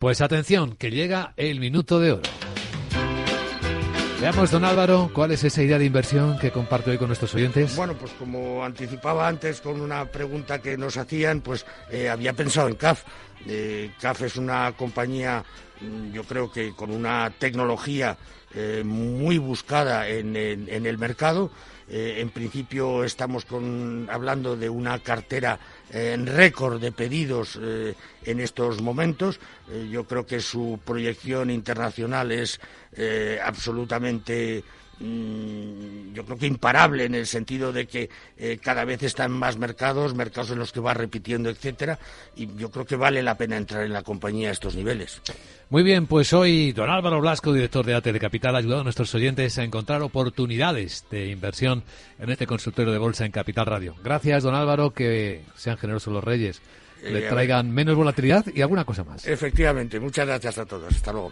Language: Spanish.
Pues atención, que llega el minuto de oro. Veamos, don Álvaro, cuál es esa idea de inversión que comparte hoy con nuestros oyentes. Bueno, pues como anticipaba antes con una pregunta que nos hacían, pues eh, había pensado en CAF. Eh, CAF es una compañía, mm, yo creo que con una tecnología eh, muy buscada en, el mercado. En principio estamos hablando de una cartera en récord de pedidos eh, en estos momentos. yo creo que su proyección internacional es absolutamente Mm, yo creo que imparable en el sentido de que eh, cada vez están más mercados, mercados en los que va repitiendo, etcétera, y yo creo que vale la pena entrar en la compañía a estos niveles. Muy bien, pues hoy don Álvaro Blasco, director de AT de Capital, ha ayudado a nuestros oyentes a encontrar oportunidades de inversión en este consultorio de bolsa en Capital Radio. Gracias, don Álvaro, que sean generosos los reyes, le eh, traigan menos volatilidad y alguna cosa más. Efectivamente, muchas gracias a todos. Hasta luego.